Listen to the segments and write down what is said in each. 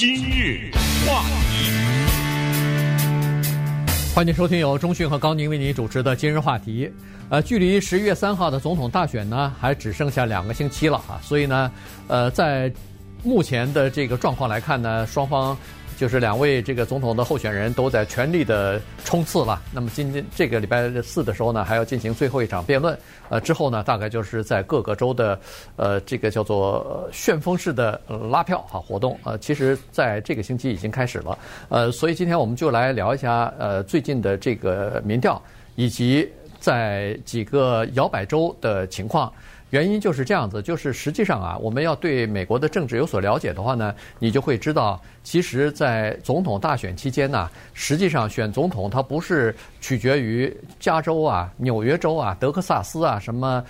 今日话题，欢迎收听由中讯和高宁为您主持的今日话题。呃，距离十一月三号的总统大选呢，还只剩下两个星期了啊，所以呢，呃，在目前的这个状况来看呢，双方。就是两位这个总统的候选人都在全力的冲刺了。那么今天这个礼拜四的时候呢，还要进行最后一场辩论。呃，之后呢，大概就是在各个州的呃这个叫做旋风式的拉票啊活动。呃，其实在这个星期已经开始了。呃，所以今天我们就来聊一下呃最近的这个民调以及在几个摇摆州的情况。原因就是这样子，就是实际上啊，我们要对美国的政治有所了解的话呢，你就会知道，其实，在总统大选期间呢，实际上选总统它不是取决于加州啊、纽约州啊、德克萨斯啊、什么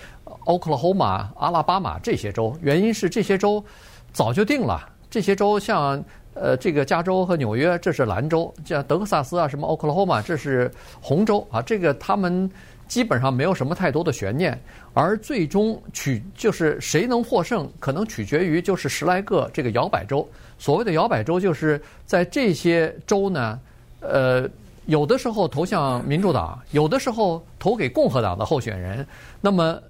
Oklahoma、阿拉巴马这些州，原因是这些州早就定了。这些州像呃这个加州和纽约，这是蓝州；像德克萨斯啊、什么 Oklahoma，这是红州啊。这个他们。基本上没有什么太多的悬念，而最终取就是谁能获胜，可能取决于就是十来个这个摇摆州。所谓的摇摆州，就是在这些州呢，呃，有的时候投向民主党，有的时候投给共和党的候选人。那么。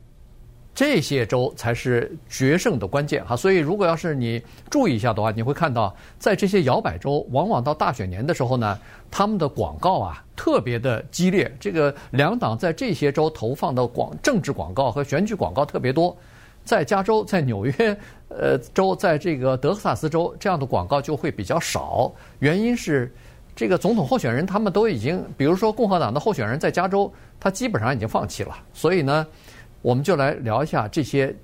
这些州才是决胜的关键哈，所以如果要是你注意一下的话，你会看到，在这些摇摆州，往往到大选年的时候呢，他们的广告啊特别的激烈。这个两党在这些州投放的广政治广告和选举广告特别多，在加州、在纽约呃州、在这个德克萨斯州，这样的广告就会比较少。原因是，这个总统候选人他们都已经，比如说共和党的候选人在加州，他基本上已经放弃了，所以呢。我们就来聊一下这些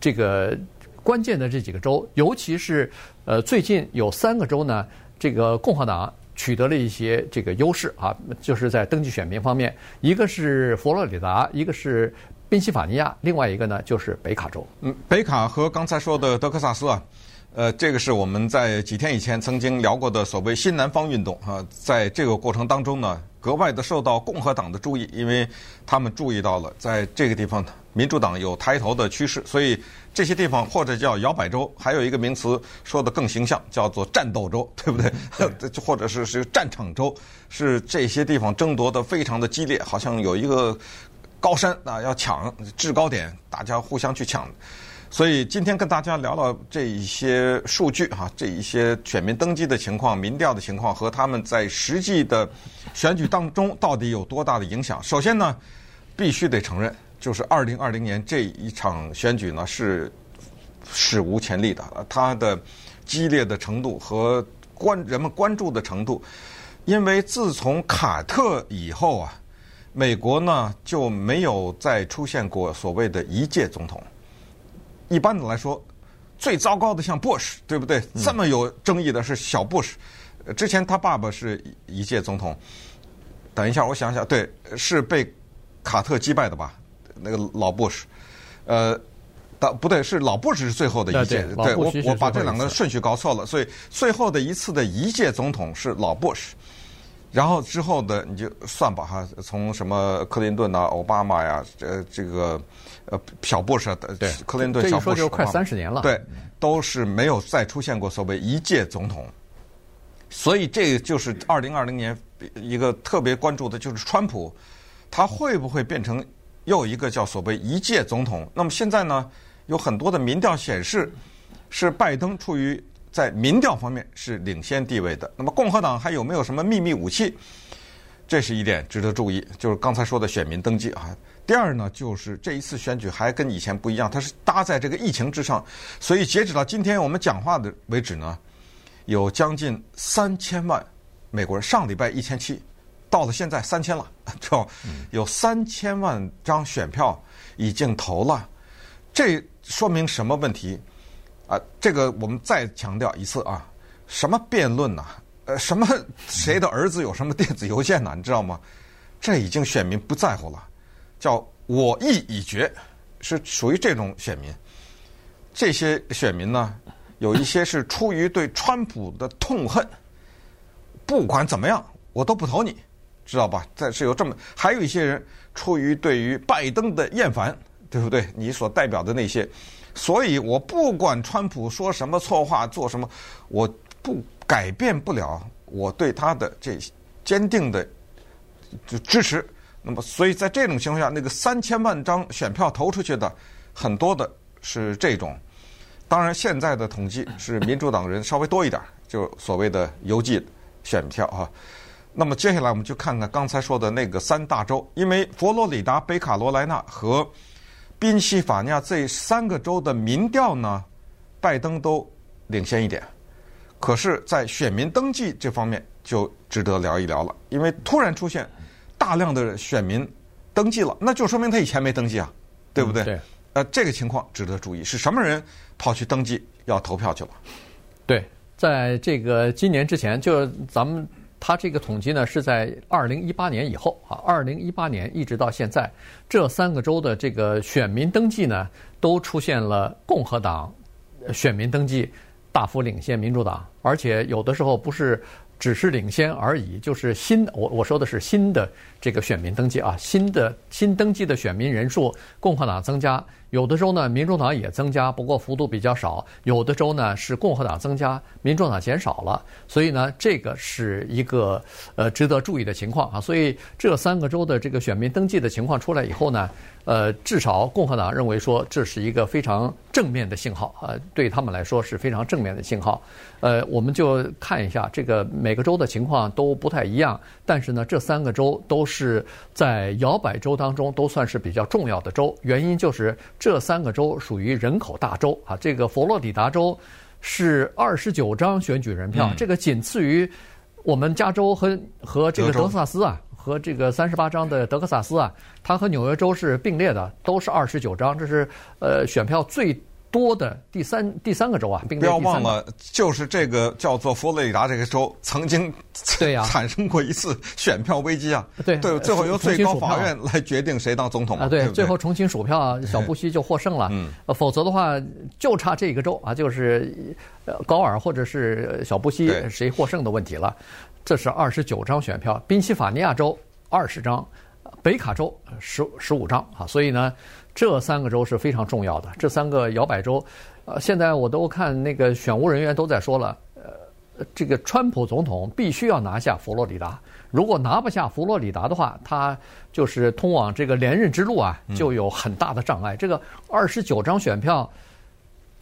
这个关键的这几个州，尤其是呃最近有三个州呢，这个共和党取得了一些这个优势啊，就是在登记选民方面，一个是佛罗里达，一个是宾夕法尼亚，另外一个呢就是北卡州。嗯，北卡和刚才说的德克萨斯啊，呃，这个是我们在几天以前曾经聊过的所谓新南方运动啊，在这个过程当中呢。格外的受到共和党的注意，因为他们注意到了在这个地方，民主党有抬头的趋势，所以这些地方或者叫摇摆州，还有一个名词说的更形象，叫做战斗州，对不对？对 或者是是战场州，是这些地方争夺的非常的激烈，好像有一个高山啊要抢制高点，大家互相去抢。所以今天跟大家聊聊这一些数据哈，这一些选民登记的情况、民调的情况和他们在实际的选举当中到底有多大的影响。首先呢，必须得承认，就是二零二零年这一场选举呢是史无前例的，它的激烈的程度和关人们关注的程度，因为自从卡特以后啊，美国呢就没有再出现过所谓的一届总统。一般的来说，最糟糕的像 Bush，对不对？这么有争议的是小 Bush，之前他爸爸是一届总统。等一下，我想想，对，是被卡特击败的吧？那个老 Bush，呃，不不对，是老 Bush 是最后的一届。对，我我把这两个顺序搞错了，所以最后的一次的一届总统是老 Bush。然后之后的你就算吧哈，从什么克林顿呐、奥巴马呀，呃，这个呃小布什，对，克林顿、小布什，这一说就快三十年了，对，都是没有再出现过所谓一届总统。所以这就是二零二零年一个特别关注的，就是川普，他会不会变成又一个叫所谓一届总统？那么现在呢，有很多的民调显示，是拜登处于。在民调方面是领先地位的。那么共和党还有没有什么秘密武器？这是一点值得注意。就是刚才说的选民登记啊。第二呢，就是这一次选举还跟以前不一样，它是搭在这个疫情之上。所以截止到今天我们讲话的为止呢，有将近三千万美国人。上礼拜一千七，到了现在三千了，就有三千万张选票已经投了。这说明什么问题？啊，这个我们再强调一次啊，什么辩论呐？呃，什么 谁的儿子有什么电子邮件呐？你知道吗？这已经选民不在乎了，叫我意已决，是属于这种选民。这些选民呢，有一些是出于对川普的痛恨，不管怎么样，我都不投你，知道吧？这是有这么，还有一些人出于对于拜登的厌烦，对不对？你所代表的那些。所以我不管川普说什么错话，做什么，我不改变不了我对他的这坚定的就支持。那么，所以在这种情况下，那个三千万张选票投出去的很多的是这种。当然，现在的统计是民主党人稍微多一点，就所谓的邮寄选票啊。那么接下来我们就看看刚才说的那个三大州，因为佛罗里达、北卡罗来纳和宾夕法尼亚这三个州的民调呢，拜登都领先一点。可是，在选民登记这方面就值得聊一聊了，因为突然出现大量的选民登记了，那就说明他以前没登记啊，对不对？嗯、对。呃，这个情况值得注意，是什么人跑去登记要投票去了？对，在这个今年之前，就咱们他这个统计呢，是在二零一八年以后啊，二零一八年一直到现在，这三个州的这个选民登记呢，都出现了共和党选民登记大幅领先民主党，而且有的时候不是。只是领先而已，就是新我我说的是新的这个选民登记啊，新的新登记的选民人数，共和党增加，有的州呢民主党也增加，不过幅度比较少；有的州呢是共和党增加，民主党减少了。所以呢，这个是一个呃值得注意的情况啊。所以这三个州的这个选民登记的情况出来以后呢，呃，至少共和党认为说这是一个非常正面的信号啊，对他们来说是非常正面的信号。呃，我们就看一下这个每个州的情况都不太一样，但是呢，这三个州都是在摇摆州当中都算是比较重要的州。原因就是这三个州属于人口大州啊。这个佛罗里达州是二十九张选举人票，这个仅次于我们加州和和这个德克萨斯啊，和这个三十八张的德克萨斯啊，它和纽约州是并列的，都是二十九张，这是呃选票最。多的第三第三个州啊，并不要忘了，就是这个叫做佛罗里达这个州曾经对呀产生过一次选票危机啊。对对，最后由最高法院来决定谁当总统啊。对，最后重新数票，小布希就获胜了。嗯，否则的话就差这个州啊，就是高尔或者是小布希谁获胜的问题了。这是二十九张选票，宾夕法尼亚州二十张，北卡州十十五张啊，所以呢。这三个州是非常重要的，这三个摇摆州，呃，现在我都看那个选务人员都在说了，呃，这个川普总统必须要拿下佛罗里达，如果拿不下佛罗里达的话，他就是通往这个连任之路啊，就有很大的障碍。这个二十九张选票。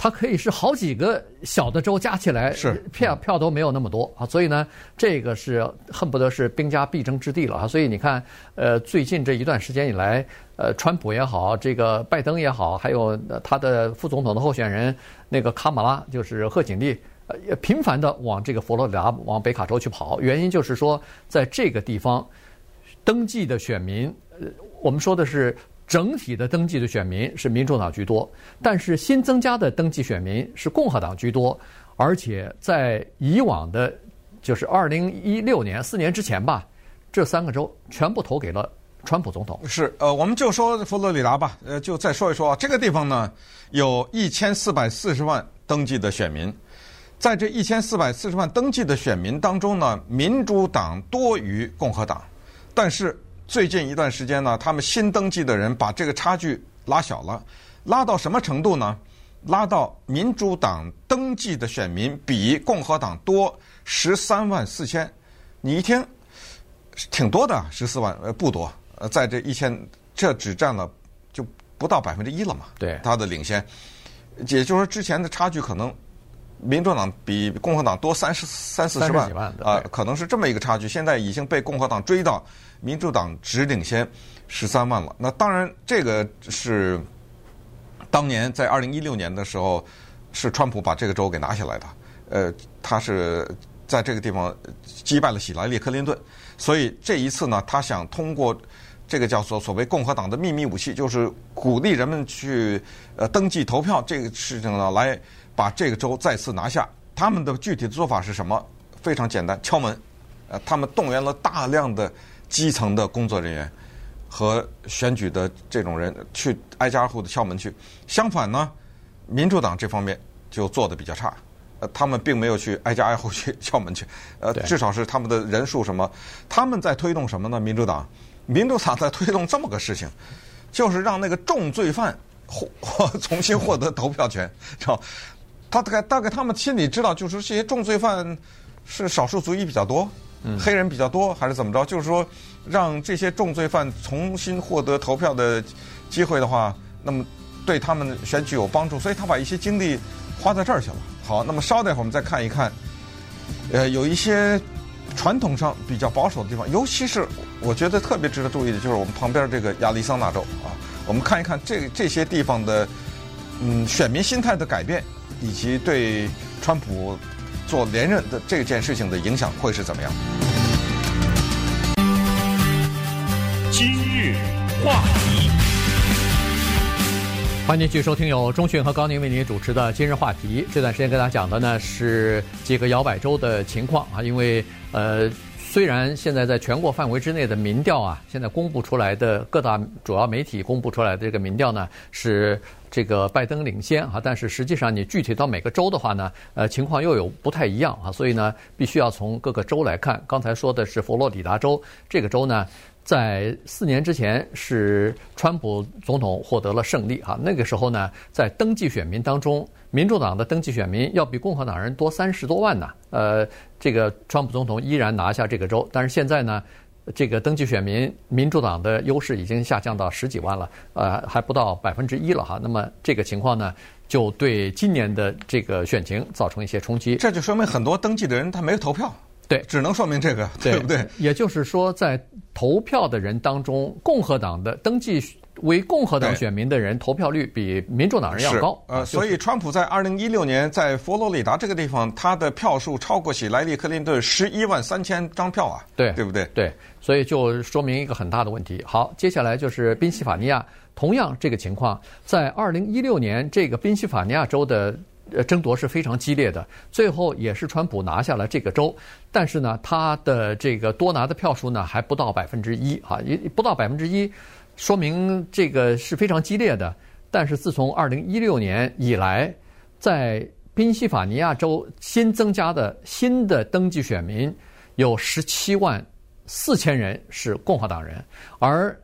它可以是好几个小的州加起来，是票票都没有那么多啊，所以呢，这个是恨不得是兵家必争之地了啊。所以你看，呃，最近这一段时间以来，呃，川普也好，这个拜登也好，还有他的副总统的候选人那个卡马拉，就是贺锦丽，呃，也频繁的往这个佛罗里达、往北卡州去跑。原因就是说，在这个地方登记的选民，呃，我们说的是。整体的登记的选民是民主党居多，但是新增加的登记选民是共和党居多，而且在以往的，就是二零一六年四年之前吧，这三个州全部投给了川普总统。是，呃，我们就说佛罗里达吧，呃，就再说一说啊，这个地方呢，有一千四百四十万登记的选民，在这一千四百四十万登记的选民当中呢，民主党多于共和党，但是。最近一段时间呢，他们新登记的人把这个差距拉小了，拉到什么程度呢？拉到民主党登记的选民比共和党多十三万四千。你一听，挺多的，十四万呃不多，呃在这一千，这只占了就不到百分之一了嘛。对，他的领先，也就是说之前的差距可能。民主党比共和党多三十三四十万啊，可能是这么一个差距。现在已经被共和党追到，民主党只领先十三万了。那当然，这个是当年在二零一六年的时候，是川普把这个州给拿下来的。呃，他是在这个地方击败了希拉里·克林顿，所以这一次呢，他想通过这个叫做所谓共和党的秘密武器，就是鼓励人们去呃登记投票这个事情呢来。把这个州再次拿下，他们的具体的做法是什么？非常简单，敲门。呃，他们动员了大量的基层的工作人员和选举的这种人去挨家挨户的敲门去。相反呢，民主党这方面就做的比较差。呃，他们并没有去挨家挨户去敲门去。呃，至少是他们的人数什么？他们在推动什么呢？民主党，民主党在推动这么个事情，就是让那个重罪犯获获重新获得投票权，知道。他大概大概他们心里知道，就是这些重罪犯是少数族裔比较多，嗯，黑人比较多，还是怎么着？就是说，让这些重罪犯重新获得投票的机会的话，那么对他们选举有帮助，所以他把一些精力花在这儿去了。好，那么稍待会儿我们再看一看，呃，有一些传统上比较保守的地方，尤其是我觉得特别值得注意的就是我们旁边这个亚利桑那州啊，我们看一看这这些地方的嗯选民心态的改变。以及对川普做连任的这件事情的影响会是怎么样？今日话题，欢迎继续收听由中讯和高宁为您主持的《今日话题》。这段时间跟大家讲的呢是几个摇摆州的情况啊，因为呃，虽然现在在全国范围之内的民调啊，现在公布出来的各大主要媒体公布出来的这个民调呢是。这个拜登领先啊，但是实际上你具体到每个州的话呢，呃，情况又有不太一样啊，所以呢，必须要从各个州来看。刚才说的是佛罗里达州，这个州呢，在四年之前是川普总统获得了胜利啊，那个时候呢，在登记选民当中，民主党的登记选民要比共和党人多三十多万呢，呃，这个川普总统依然拿下这个州，但是现在呢。这个登记选民，民主党的优势已经下降到十几万了，呃，还不到百分之一了哈。那么这个情况呢，就对今年的这个选情造成一些冲击。这就说明很多登记的人他没有投票，对，只能说明这个，对，对不对？也就是说，在投票的人当中，共和党的登记。为共和党选民的人投票率比民主党人要高，呃，所以川普在二零一六年在佛罗里达这个地方，他的票数超过喜来利·克林顿十一万三千张票啊，对，对不对？对，所以就说明一个很大的问题。好，接下来就是宾夕法尼亚，同样这个情况，在二零一六年这个宾夕法尼亚州的呃争夺是非常激烈的，最后也是川普拿下了这个州，但是呢，他的这个多拿的票数呢还不到百分之一啊，也不到百分之一。说明这个是非常激烈的，但是自从二零一六年以来，在宾夕法尼亚州新增加的新的登记选民有十七万四千人是共和党人，而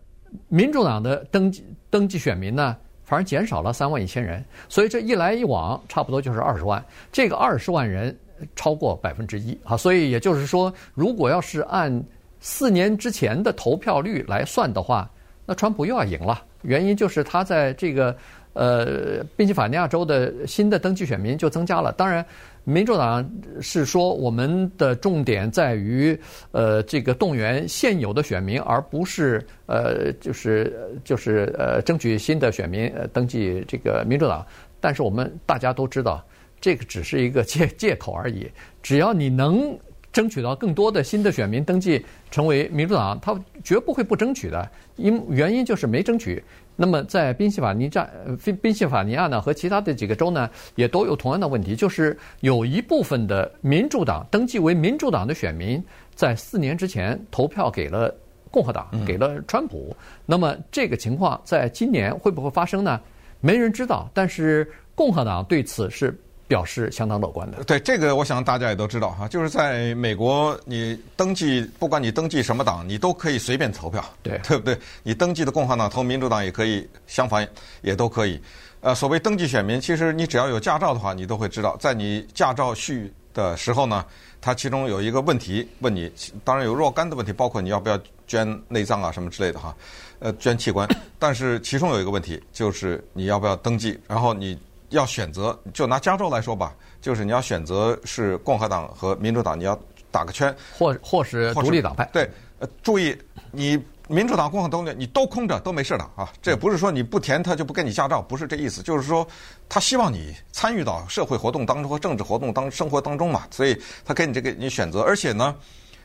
民主党的登记登记选民呢，反而减少了三万一千人，所以这一来一往，差不多就是二十万。这个二十万人超过百分之一啊，所以也就是说，如果要是按四年之前的投票率来算的话，那川普又要赢了，原因就是他在这个呃宾夕法尼亚州的新的登记选民就增加了。当然，民主党是说我们的重点在于呃这个动员现有的选民，而不是呃就是就是呃争取新的选民呃登记这个民主党。但是我们大家都知道，这个只是一个借借口而已。只要你能。争取到更多的新的选民登记成为民主党，他绝不会不争取的。因原因就是没争取。那么在宾夕法尼亚、宾宾夕法尼亚呢和其他的几个州呢，也都有同样的问题，就是有一部分的民主党登记为民主党的选民，在四年之前投票给了共和党，给了川普。那么这个情况在今年会不会发生呢？没人知道。但是共和党对此是。表示相当乐观的。对这个，我想大家也都知道哈，就是在美国，你登记，不管你登记什么党，你都可以随便投票，对 对不对？你登记的共和党投民主党也可以，相反也都可以。呃，所谓登记选民，其实你只要有驾照的话，你都会知道，在你驾照续的时候呢，它其中有一个问题问你，当然有若干的问题，包括你要不要捐内脏啊什么之类的哈，呃，捐器官。但是其中有一个问题，就是你要不要登记，然后你。要选择，就拿加州来说吧，就是你要选择是共和党和民主党，你要打个圈，或或是独立党派。对，呃，注意，你民主党、共和党你都空着都没事的啊。这不是说你不填他就不给你驾照，不是这意思，就是说他希望你参与到社会活动当中和政治活动当生活当中嘛，所以他给你这个你选择，而且呢。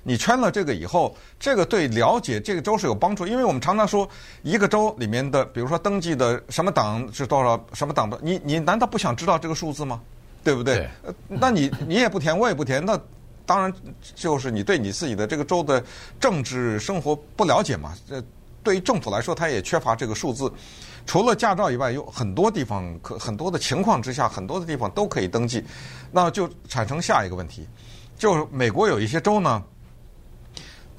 你圈了这个以后，这个对了解这个州是有帮助，因为我们常常说一个州里面的，比如说登记的什么党是多少，什么党的，你你难道不想知道这个数字吗？对不对？对。呃，那你 你也不填，我也不填，那当然就是你对你自己的这个州的政治生活不了解嘛。这对于政府来说，他也缺乏这个数字。除了驾照以外，有很多地方可很多的情况之下，很多的地方都可以登记，那就产生下一个问题，就是美国有一些州呢。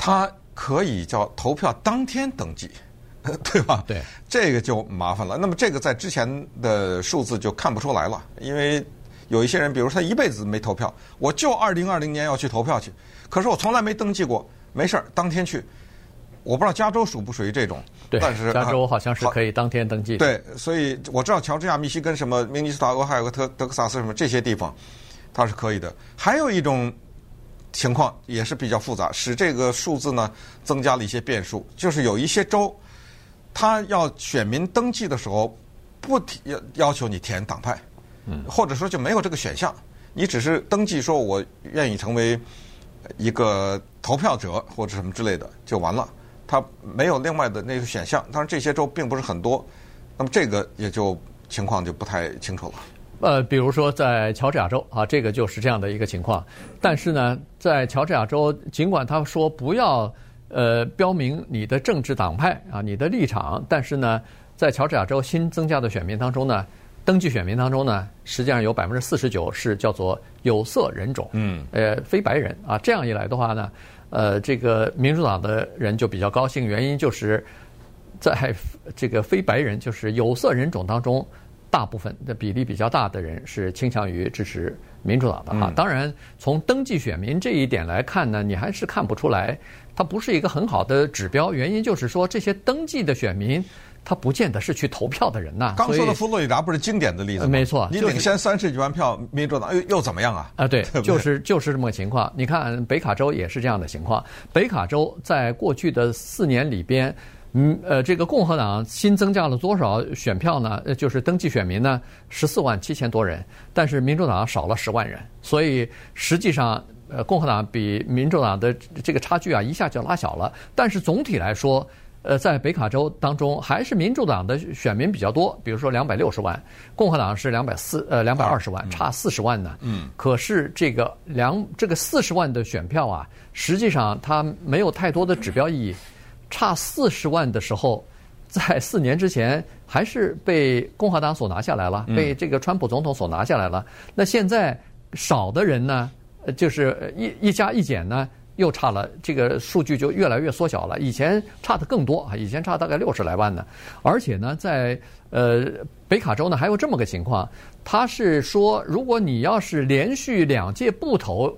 他可以叫投票当天登记，对吧？对，这个就麻烦了。那么这个在之前的数字就看不出来了，因为有一些人，比如他一辈子没投票，我就二零二零年要去投票去，可是我从来没登记过，没事儿，当天去。我不知道加州属不属于这种，对，但是加州好像是可以当天登记的。对，所以我知道乔治亚、密西根什么明尼苏达、俄亥俄、特德克萨斯什么这些地方，它是可以的。还有一种情况也是比较复杂，使这个数字呢增加了一些变数，就是有一些州，他要选民登记的时候不要要求你填党派，嗯，或者说就没有这个选项，你只是登记说我愿意成为一个投票者或者什么之类的就完了。他没有另外的那个选项，当然这些州并不是很多，那么这个也就情况就不太清楚了。呃，比如说在乔治亚州啊，这个就是这样的一个情况。但是呢，在乔治亚州，尽管他说不要呃标明你的政治党派啊，你的立场，但是呢，在乔治亚州新增加的选民当中呢，登记选民当中呢，实际上有百分之四十九是叫做有色人种，嗯，呃，非白人啊。这样一来的话呢。呃，这个民主党的人就比较高兴，原因就是在 这个非白人，就是有色人种当中，大部分的比例比较大的人是倾向于支持民主党的哈。当然，从登记选民这一点来看呢，你还是看不出来，它不是一个很好的指标。原因就是说，这些登记的选民。他不见得是去投票的人呐。刚说的佛罗里达不是经典的例子吗？没错，你领先三十几万票，民主党又又怎么样啊？啊，对，就是就是这么个情况。你看北卡州也是这样的情况。北卡州在过去的四年里边，嗯呃，这个共和党新增加了多少选票呢？呃就是登记选民呢，十四万七千多人，但是民主党少了十万人。所以实际上，呃，共和党比民主党的这个差距啊，一下就拉小了。但是总体来说。呃，在北卡州当中，还是民主党的选民比较多，比如说两百六十万，共和党是两百四呃两百二十万，差四十万呢。嗯。可是这个两这个四十万的选票啊，实际上它没有太多的指标意义。差四十万的时候，在四年之前还是被共和党所拿下来了，被这个川普总统所拿下来了。那现在少的人呢，就是一一加一减呢。又差了，这个数据就越来越缩小了。以前差的更多啊，以前差大概六十来万呢。而且呢，在呃北卡州呢，还有这么个情况，他是说，如果你要是连续两届不投、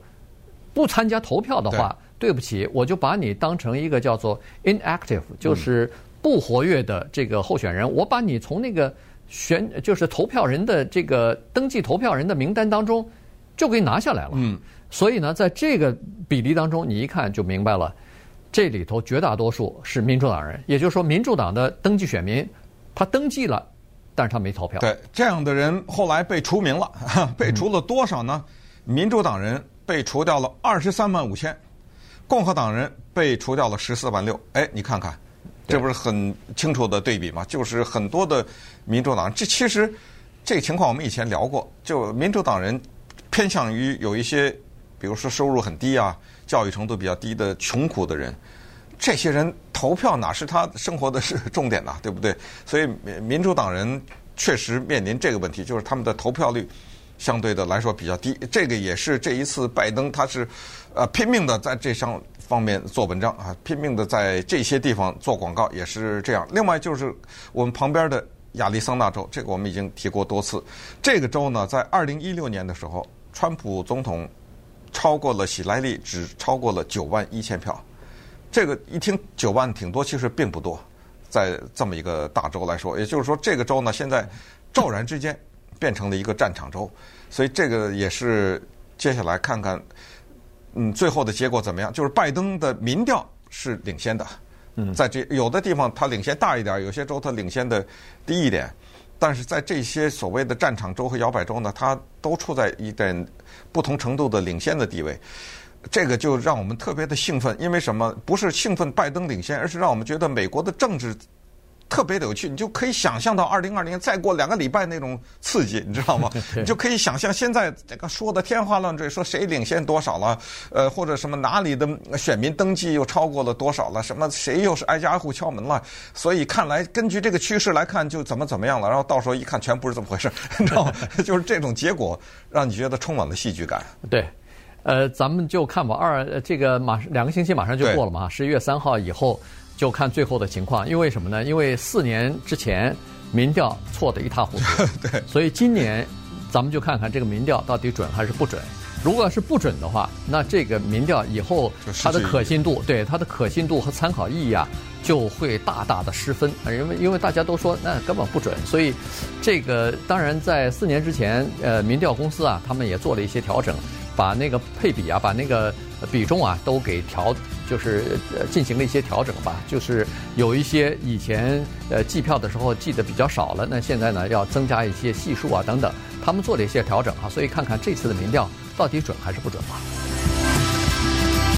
不参加投票的话，对，不起，我就把你当成一个叫做 inactive，就是不活跃的这个候选人，嗯、我把你从那个选就是投票人的这个登记投票人的名单当中就给拿下来了。嗯。所以呢，在这个比例当中，你一看就明白了，这里头绝大多数是民主党人，也就是说，民主党的登记选民，他登记了，但是他没投票。对，这样的人后来被除名了，被除了多少呢？民主党人被除掉了二十三万五千，共和党人被除掉了十四万六。哎，你看看，这不是很清楚的对比吗？就是很多的民主党，这其实这个情况我们以前聊过，就民主党人偏向于有一些。比如说收入很低啊，教育程度比较低的穷苦的人，这些人投票哪是他生活的是重点呐，对不对？所以民主党人确实面临这个问题，就是他们的投票率相对的来说比较低。这个也是这一次拜登他是呃拼命的在这上方面做文章啊，拼命的在这些地方做广告，也是这样。另外就是我们旁边的亚利桑那州，这个我们已经提过多次。这个州呢，在二零一六年的时候，川普总统。超过了喜来利，只超过了九万一千票。这个一听九万挺多，其实并不多，在这么一个大州来说，也就是说，这个州呢现在骤然之间变成了一个战场州，所以这个也是接下来看看，嗯，最后的结果怎么样？就是拜登的民调是领先的，嗯，在这有的地方他领先大一点，有些州他领先的低一点。但是在这些所谓的战场州和摇摆州呢，它都处在一点不同程度的领先的地位，这个就让我们特别的兴奋。因为什么？不是兴奋拜登领先，而是让我们觉得美国的政治。特别的有趣，你就可以想象到二零二零年再过两个礼拜那种刺激，你知道吗？你就可以想象现在这个说的天花乱坠，说谁领先多少了，呃，或者什么哪里的选民登记又超过了多少了，什么谁又是挨家挨户敲门了。所以看来根据这个趋势来看，就怎么怎么样了。然后到时候一看，全不是这么回事，你知道吗？就是这种结果让你觉得充满了戏剧感。对，呃，咱们就看吧。二这个马上两个星期马上就过了嘛，十一月三号以后。就看最后的情况，因为什么呢？因为四年之前民调错得一塌糊涂，对，所以今年咱们就看看这个民调到底准还是不准。如果是不准的话，那这个民调以后它的可信度，对它的可信度和参考意义啊，就会大大的失分。因为因为大家都说那根本不准，所以这个当然在四年之前，呃，民调公司啊，他们也做了一些调整，把那个配比啊，把那个比重啊都给调，就是呃进行了一些调整吧。就是有一些以前呃计票的时候计得比较少了，那现在呢要增加一些系数啊等等，他们做了一些调整啊，所以看看这次的民调。到底准还是不准吧？